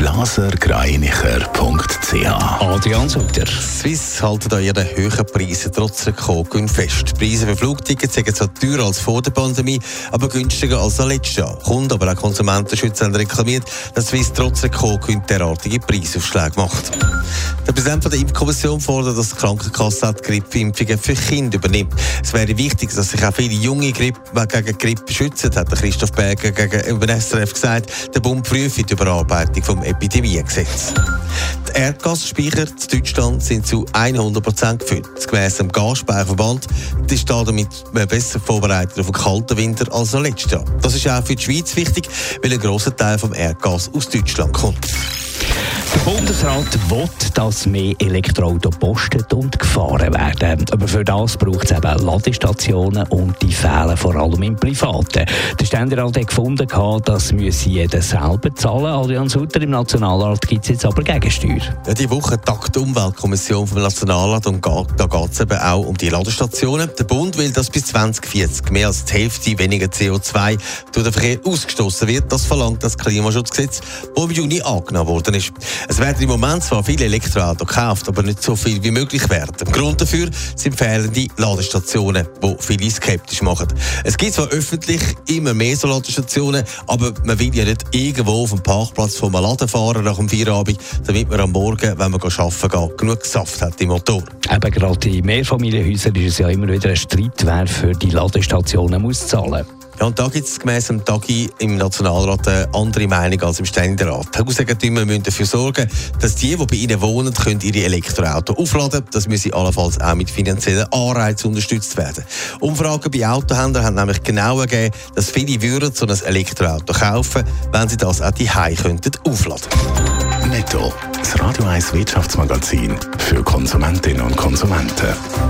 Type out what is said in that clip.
blasergreinicher.ch Adrian Sutter. Swiss halten an ihren hohen Preisen trotz Rekordgewinn fest. Die Preise für Flugtickets sind zwar teurer als vor der Pandemie, aber günstiger als letztes Jahr. Kunden, aber auch Konsumentenschützer haben reklamiert, dass Swiss trotz Rekordgewinn derartige Preisaufschläge macht. Der Präsident der Impfkommission fordert, dass die Krankenkasse die Grippeimpfungen für Kinder übernimmt. Es wäre wichtig, dass sich auch viele junge Grippe, gegen Grippe schützen, hat Christoph Berger gegen SRF gesagt. Der Bund prüft die Überarbeitung vom Epidemiegesetz. Die Erdgasspeicher in Deutschland sind zu 100% gefüllt. Gemäss dem Gasspeicherverband ist damit besser vorbereitet auf einen kalten Winter als letztes Jahr. Das ist auch für die Schweiz wichtig, weil ein grosser Teil vom Erdgas aus Deutschland kommt. Der Bundesrat will, dass mehr Elektroautos gepostet und gefahren werden. Aber für das braucht es eben Ladestationen und die fehlen vor allem im Privaten. Der Ständerat hat gefunden, das müsse jeder selber zahlen. Adrian Sutter im Nationalrat gibt es jetzt aber Gegensteuer. Ja, die Woche tagt die Umweltkommission vom Nationalrat und da geht es eben auch um die Ladestationen. Der Bund will, dass bis 2040 mehr als die Hälfte weniger CO2 durch den Verkehr ausgestoßen wird. Das verlangt das Klimaschutzgesetz, das im Juni angenommen worden ist. Es werden im Moment zwar viele Elektroautos gekauft, aber nicht so viel wie möglich werden. Grund dafür sind fehlende Ladestationen, die viele skeptisch machen. Es gibt zwar öffentlich immer mehr so Ladestationen, aber man will ja nicht irgendwo auf dem Parkplatz von einem Laden fahren nach dem Feierabend, damit man am Morgen, wenn man arbeiten geht, genug Saft hat im Motor. Eben gerade in Mehrfamilienhäusern ist es ja immer wieder ein Streit, wer für die Ladestationen muss zahlen. Ja, und da gibt es gemäss dem Tagi im Nationalrat eine andere Meinung als im Ständerat. Hauseigentümer müssen dafür sorgen, dass die, die bei ihnen wohnen, können ihre Elektroautos aufladen können. Das müsse allenfalls auch mit finanziellen Anreizen unterstützt werden. Umfragen bei Autohändlern haben nämlich genau ergeben, dass viele würden so ein Elektroauto kaufen, wenn sie das auch die könnten aufladen. Netto, das Radio 1 Wirtschaftsmagazin für Konsumentinnen und Konsumenten.